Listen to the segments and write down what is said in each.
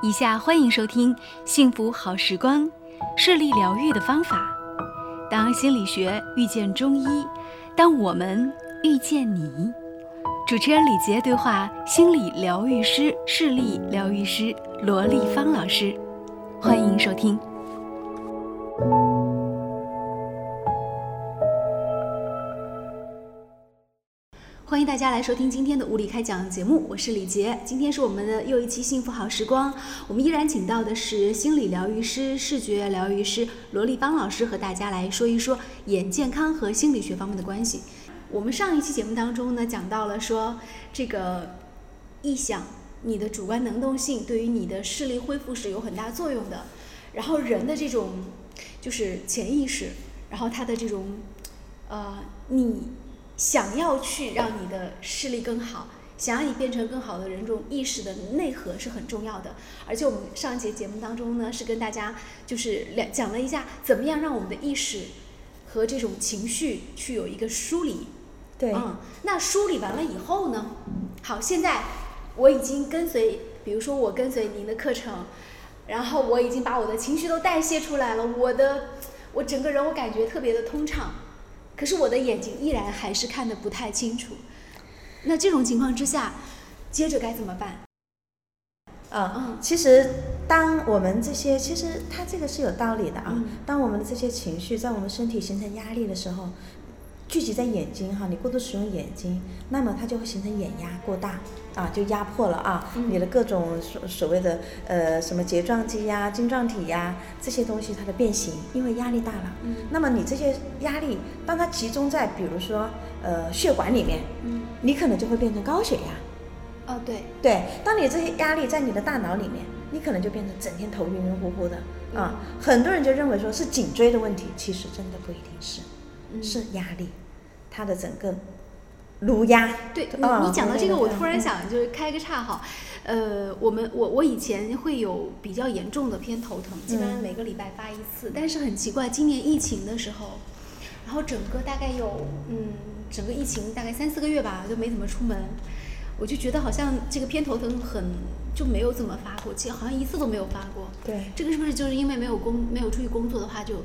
以下欢迎收听《幸福好时光》，视力疗愈的方法。当心理学遇见中医，当我们遇见你。主持人李杰对话心理疗愈师、视力疗愈师罗丽芳老师，欢迎收听。欢迎大家来收听今天的物理开讲节目，我是李杰。今天是我们的又一期幸福好时光，我们依然请到的是心理疗愈师、视觉疗愈师罗丽芳老师，和大家来说一说眼健康和心理学方面的关系。我们上一期节目当中呢，讲到了说这个臆想，你的主观能动性对于你的视力恢复是有很大作用的。然后人的这种就是潜意识，然后他的这种呃你。想要去让你的视力更好，想要你变成更好的人，这种意识的内核是很重要的。而且我们上一节节目当中呢，是跟大家就是两讲了一下，怎么样让我们的意识和这种情绪去有一个梳理。对，嗯，那梳理完了以后呢，好，现在我已经跟随，比如说我跟随您的课程，然后我已经把我的情绪都代谢出来了，我的我整个人我感觉特别的通畅。可是我的眼睛依然还是看得不太清楚，那这种情况之下，接着该怎么办？嗯嗯，其实当我们这些，其实它这个是有道理的啊。当我们的这些情绪在我们身体形成压力的时候。聚集在眼睛哈，你过度使用眼睛，那么它就会形成眼压过大啊，就压迫了啊，你的各种所所谓的呃什么睫状肌呀、晶状体呀这些东西它的变形，因为压力大了。嗯。那么你这些压力，当它集中在比如说呃血管里面，嗯，你可能就会变成高血压。哦，对。对，当你这些压力在你的大脑里面，你可能就变成整天头晕晕乎乎的啊。很多人就认为说是颈椎的问题，其实真的不一定是。是压力，他的整个颅压。对你，你讲到这个，我突然想就是开个岔哈，呃，我们我我以前会有比较严重的偏头疼，基本上每个礼拜发一次。但是很奇怪，今年疫情的时候，然后整个大概有嗯，整个疫情大概三四个月吧，就没怎么出门，我就觉得好像这个偏头疼很就没有怎么发过，其实好像一次都没有发过。对，这个是不是就是因为没有工没有出去工作的话就？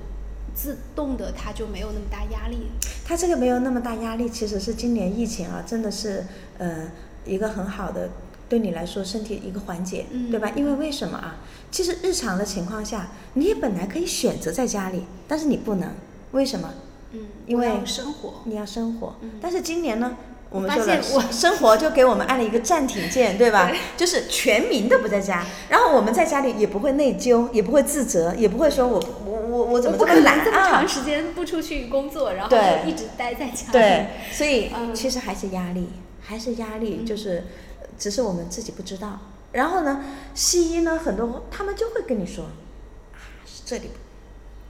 自动的，它就没有那么大压力。它这个没有那么大压力，其实是今年疫情啊，真的是呃一个很好的对你来说身体一个缓解，对吧？因为为什么啊？其实日常的情况下，你也本来可以选择在家里，但是你不能，为什么？嗯，因为生活，你要生活。嗯但是今年呢？我们说了，生活就给我们按了一个暂停键，对吧？就是全民都不在家，然后我们在家里也不会内疚，也不会自责，也不会说我我我我怎么这么懒啊？这么长时间不出去工作，然后一直待在家里。对，所以其实还是压力，还是压力，就是只是我们自己不知道。然后呢，西医呢，很多他们就会跟你说啊，是这里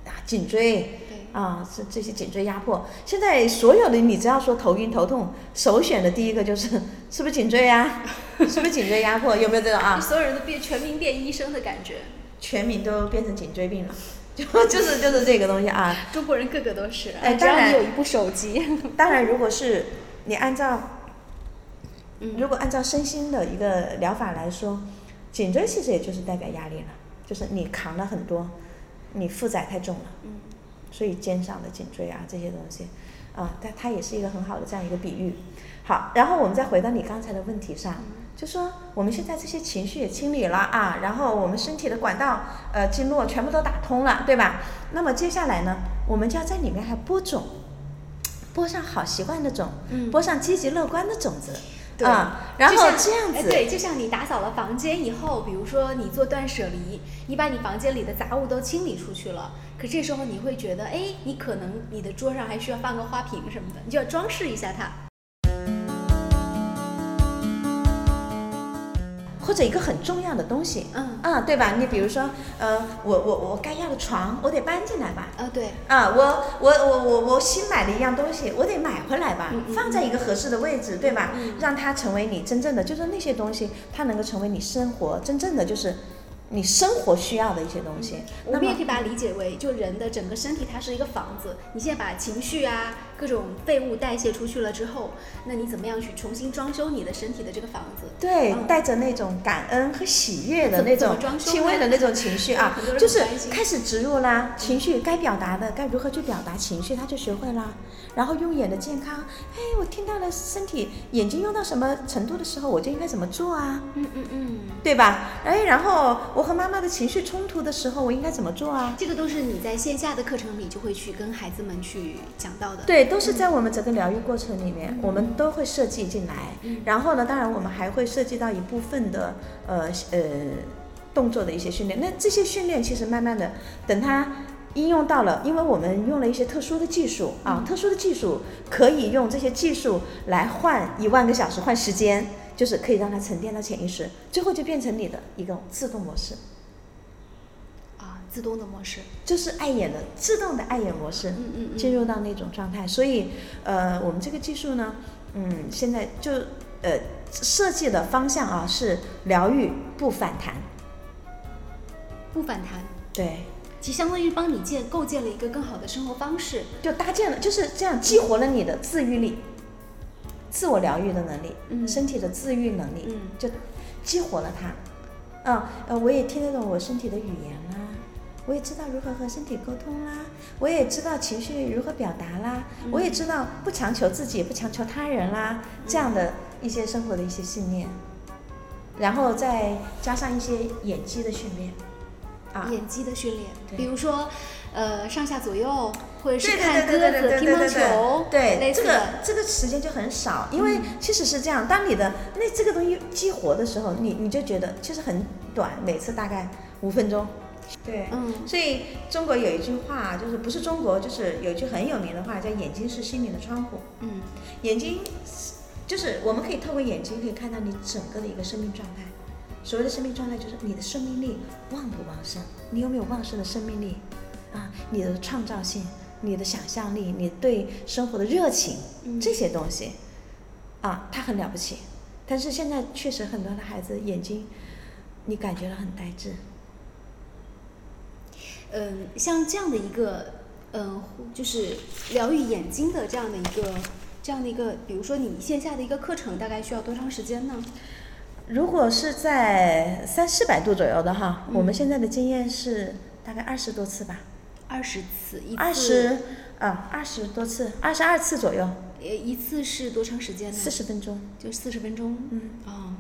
啊，颈椎。啊，是这些颈椎压迫。现在所有的你只要说头晕头痛，首选的第一个就是是不是颈椎呀？是不是颈椎压迫？有没有这种啊？所有人都变全民变医生的感觉，全民都变成颈椎病了，就就是就是这个东西啊。中国人个个都是，哎，当然有一部手机。当然，如果是你按照，如果按照身心的一个疗法来说，颈椎其实也就是代表压力了，就是你扛了很多，你负载太重了。嗯。所以肩上的颈椎啊这些东西，啊，但它也是一个很好的这样一个比喻。好，然后我们再回到你刚才的问题上，就说我们现在这些情绪也清理了啊，然后我们身体的管道呃经络全部都打通了，对吧？那么接下来呢，我们就要在里面还播种，播上好习惯的种，播上积极乐观的种子。啊，然后这样子，对，就像你打扫了房间以后，比如说你做断舍离，你把你房间里的杂物都清理出去了，可这时候你会觉得，哎，你可能你的桌上还需要放个花瓶什么的，你就要装饰一下它。或者一个很重要的东西，嗯啊，对吧？你比如说，呃，我我我该要的床，我得搬进来吧？啊，对。啊，我我我我我新买的一样东西，我得买回来吧，放在一个合适的位置，对吧？让它成为你真正的，就是那些东西，它能够成为你生活真正的就是。你生活需要的一些东西，我们也可以把它理解为，就人的整个身体，它是一个房子。你现在把情绪啊，各各种废物代谢出去了之后，那你怎么样去重新装修你的身体的这个房子？对，带着那种感恩和喜悦的那种轻微的那种情绪啊，就是开始植入啦，情绪该表达的该如何去表达情绪，他就学会啦。然后用眼的健康，哎，我听到了身体眼睛用到什么程度的时候，我就应该怎么做啊？嗯嗯嗯，对吧？哎，然后我和妈妈的情绪冲突的时候，我应该怎么做啊？这个都是你在线下的课程里就会去跟孩子们去讲到的。对，都是在我们整个疗愈过程里面，我们都会设计进来。然后呢，当然我们还会涉及到一部分的呃呃动作的一些训练。那这些训练其实慢慢的等它。应用到了，因为我们用了一些特殊的技术啊，特殊的技术可以用这些技术来换一万个小时，换时间，就是可以让它沉淀到潜意识，最后就变成你的一个自动模式。啊，自动的模式，就是爱眼的自动的爱眼模式，嗯嗯，进入到那种状态。所以，呃，我们这个技术呢，嗯，现在就呃设计的方向啊是疗愈不反弹，不反弹，对。其实相当于帮你建构建了一个更好的生活方式，就搭建了，就是这样激活了你的自愈力、自我疗愈的能力，嗯，身体的自愈能力，嗯，就激活了它。嗯，呃，我也听得懂我身体的语言啦，我也知道如何和身体沟通啦，我也知道情绪如何表达啦，我也知道不强求自己，不强求他人啦，这样的一些生活的一些信念，然后再加上一些演技的训练。啊。演技的训练，比如说，呃，上下左右，或者是看鸽子、乒乓球，对，这个这个时间就很少，因为其实是这样，当你的那这个东西激活的时候，你你就觉得其实很短，每次大概五分钟，对，嗯，所以中国有一句话，就是不是中国，就是有一句很有名的话，叫眼睛是心灵的窗户，嗯，眼睛就是我们可以透过眼睛可以看到你整个的一个生命状态。所谓的生命状态，就是你的生命力旺不旺盛，你有没有旺盛的生命力啊？你的创造性、你的想象力、你对生活的热情，这些东西啊，它很了不起。但是现在确实很多的孩子眼睛，你感觉到很呆滞。嗯，像这样的一个，嗯，就是疗愈眼睛的这样的一个，这样的一个，比如说你线下的一个课程，大概需要多长时间呢？如果是在三四百度左右的哈，我们现在的经验是大概二十多次吧。二十次一次。二十啊，二十多次，二十二次左右。呃，一次是多长时间呢？四十分钟。就四十分钟。嗯。啊。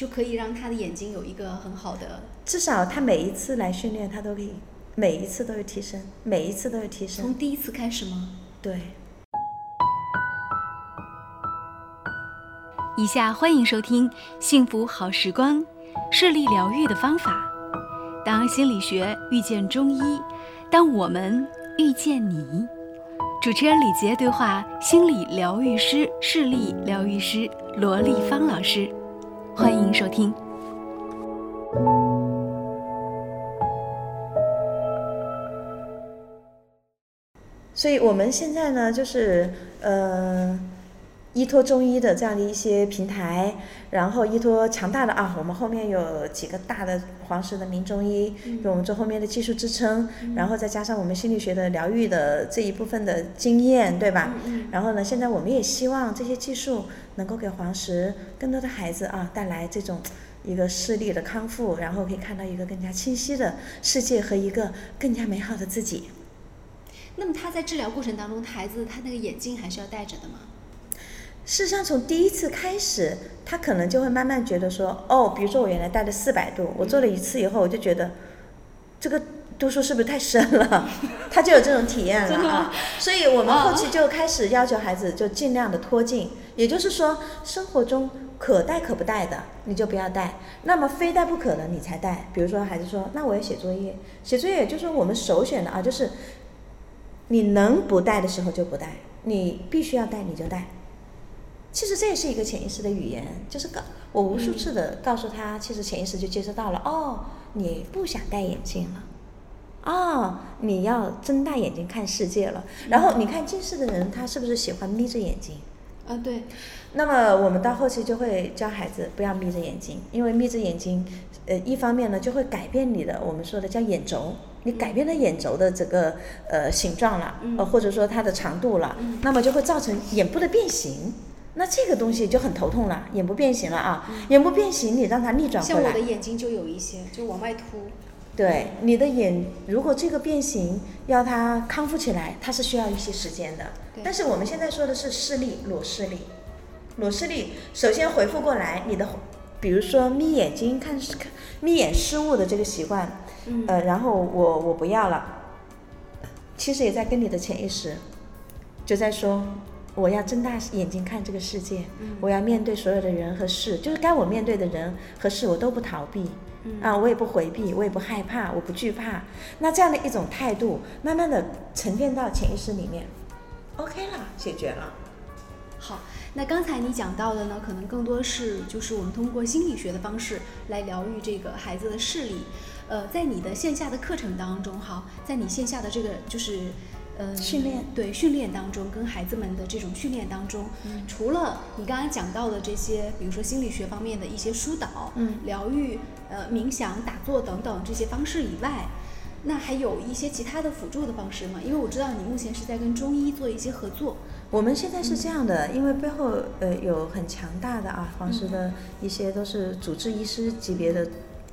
就可以让他的眼睛有一个很好的。至少他每一次来训练，他都可以，每一次都有提升，每一次都有提升。从第一次开始吗？对。以下欢迎收听《幸福好时光》，视力疗愈的方法。当心理学遇见中医，当我们遇见你。主持人李杰对话心理疗愈师、视力疗愈师罗丽芳老师，欢迎收听。所以我们现在呢，就是呃。依托中医的这样的一些平台，然后依托强大的啊，我们后面有几个大的黄石的名中医，给我们做后面的技术支撑，然后再加上我们心理学的疗愈的这一部分的经验，对吧？然后呢，现在我们也希望这些技术能够给黄石更多的孩子啊带来这种一个视力的康复，然后可以看到一个更加清晰的世界和一个更加美好的自己。那么他在治疗过程当中，孩子他那个眼镜还是要戴着的吗？事实上，从第一次开始，他可能就会慢慢觉得说，哦，比如说我原来带了四百度，我做了一次以后，我就觉得这个度数是不是太深了？他就有这种体验了啊。所以我们后期就开始要求孩子就尽量的脱镜，也就是说，生活中可戴可不戴的你就不要戴，那么非戴不可的你才戴。比如说孩子说，那我要写作业，写作业就是我们首选的啊，就是你能不戴的时候就不戴，你必须要戴你就戴。其实这也是一个潜意识的语言，就是告我无数次的告诉他，其实潜意识就接收到了。哦，你不想戴眼镜了，哦，你要睁大眼睛看世界了。然后你看近视的人，他是不是喜欢眯着眼睛？啊，对。那么我们到后期就会教孩子不要眯着眼睛，因为眯着眼睛，呃，一方面呢就会改变你的我们说的叫眼轴，你改变了眼轴的这个呃形状了，呃或者说它的长度了，那么就会造成眼部的变形。那这个东西就很头痛了，眼部变形了啊，眼部变形你让它逆转回来。像我的眼睛就有一些，就往外凸。对，你的眼如果这个变形要它康复起来，它是需要一些时间的。但是我们现在说的是视力，裸视力。裸视力，首先回复过来，你的，比如说眯眼睛看看眯眼失误的这个习惯，呃，然后我我不要了，其实也在跟你的潜意识，就在说，我要睁大眼睛看这个世界，我要面对所有的人和事，就是该我面对的人和事，我都不逃避，啊，我也不回避，我也不害怕，我不惧怕，那这样的一种态度，慢慢的沉淀到潜意识里面，OK 了，解决了。好。那刚才你讲到的呢，可能更多是就是我们通过心理学的方式来疗愈这个孩子的视力。呃，在你的线下的课程当中，哈，在你线下的这个就是呃训练对训练当中，跟孩子们的这种训练当中，除了你刚刚讲到的这些，比如说心理学方面的一些疏导、嗯，疗愈、呃冥想、打坐等等这些方式以外，那还有一些其他的辅助的方式吗？因为我知道你目前是在跟中医做一些合作。我们现在是这样的，因为背后呃有很强大的啊，黄石的一些都是主治医师级别的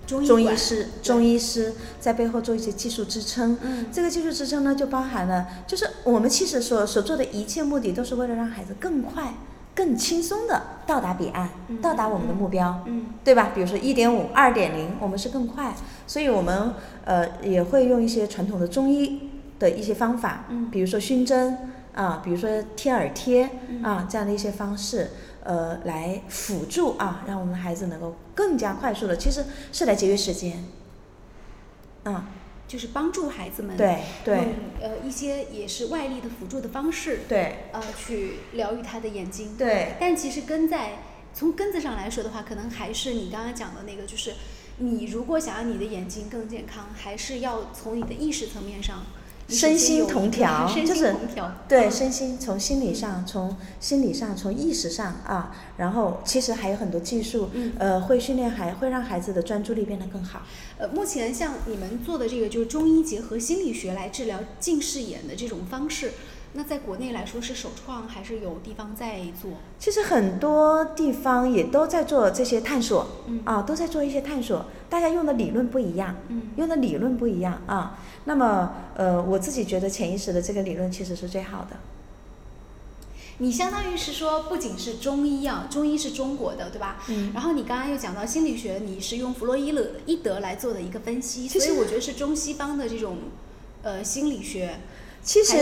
中医师，中医师在背后做一些技术支撑。嗯，这个技术支撑呢，就包含了，就是我们其实所所做的一切目的，都是为了让孩子更快、更轻松的到达彼岸，到达我们的目标，嗯，对吧？比如说一点五、二点零，我们是更快，所以我们呃也会用一些传统的中医的一些方法，嗯，比如说熏蒸。啊，比如说贴耳贴啊，这样的一些方式，呃，来辅助啊，让我们的孩子能够更加快速的，其实是来节约时间。嗯，就是帮助孩子们对对，呃一些也是外力的辅助的方式，对，呃，去疗愈他的眼睛。对。但其实根在从根子上来说的话，可能还是你刚刚讲的那个，就是你如果想要你的眼睛更健康，还是要从你的意识层面上。身心同调，就是对身心从心理上，从心理上，从意识上啊，然后其实还有很多技术，呃，会训练孩，会让孩子的专注力变得更好。呃，目前像你们做的这个，就是中医结合心理学来治疗近视眼的这种方式。那在国内来说是首创，还是有地方在做？其实很多地方也都在做这些探索，啊，都在做一些探索。大家用的理论不一样，用的理论不一样啊。那么，呃，我自己觉得潜意识的这个理论其实是最好的。你相当于是说，不仅是中医啊，中医是中国的，对吧？嗯。然后你刚刚又讲到心理学，你是用弗洛伊德来做的一个分析，所以我觉得是中西方的这种，呃，心理学。其实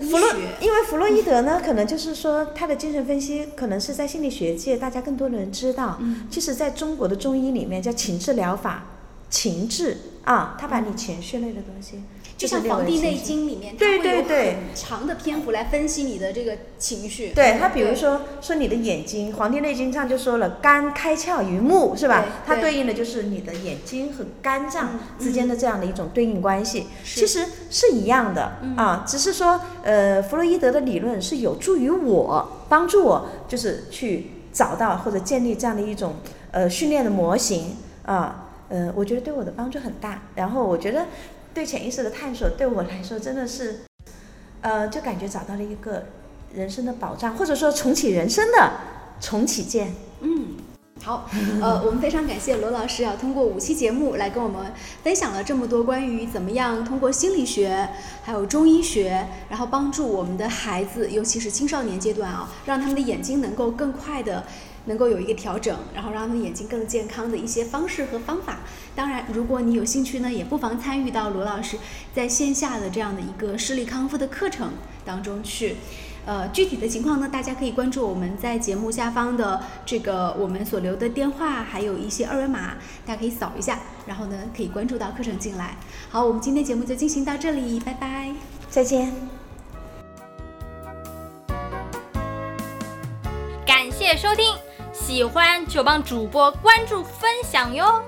弗洛，因为弗洛伊德呢，可能就是说他的精神分析，可能是在心理学界大家更多的人知道。嗯。其实在中国的中医里面叫情志疗法，情志啊，他把你情绪类的东西。就像《黄帝内经》里面，它会有很长的篇幅来分析你的这个情绪。对他，比如说说你的眼睛，《黄帝内经》上就说了，肝开窍于目，是吧？它对应的就是你的眼睛和肝脏之间的这样的一种对应关系，其实是一样的啊。只是说，呃，弗洛伊德的理论是有助于我，帮助我，就是去找到或者建立这样的一种呃训练的模型啊。呃，我觉得对我的帮助很大。然后我觉得。对潜意识的探索，对我来说真的是，呃，就感觉找到了一个人生的保障，或者说重启人生的重启键。嗯，好，呃，我们非常感谢罗老师啊，通过五期节目来跟我们分享了这么多关于怎么样通过心理学还有中医学，然后帮助我们的孩子，尤其是青少年阶段啊，让他们的眼睛能够更快的。能够有一个调整，然后让他们眼睛更健康的一些方式和方法。当然，如果你有兴趣呢，也不妨参与到罗老师在线下的这样的一个视力康复的课程当中去。呃，具体的情况呢，大家可以关注我们在节目下方的这个我们所留的电话，还有一些二维码，大家可以扫一下，然后呢可以关注到课程进来。好，我们今天节目就进行到这里，拜拜，再见。感谢收听。喜欢就帮主播关注分享哟。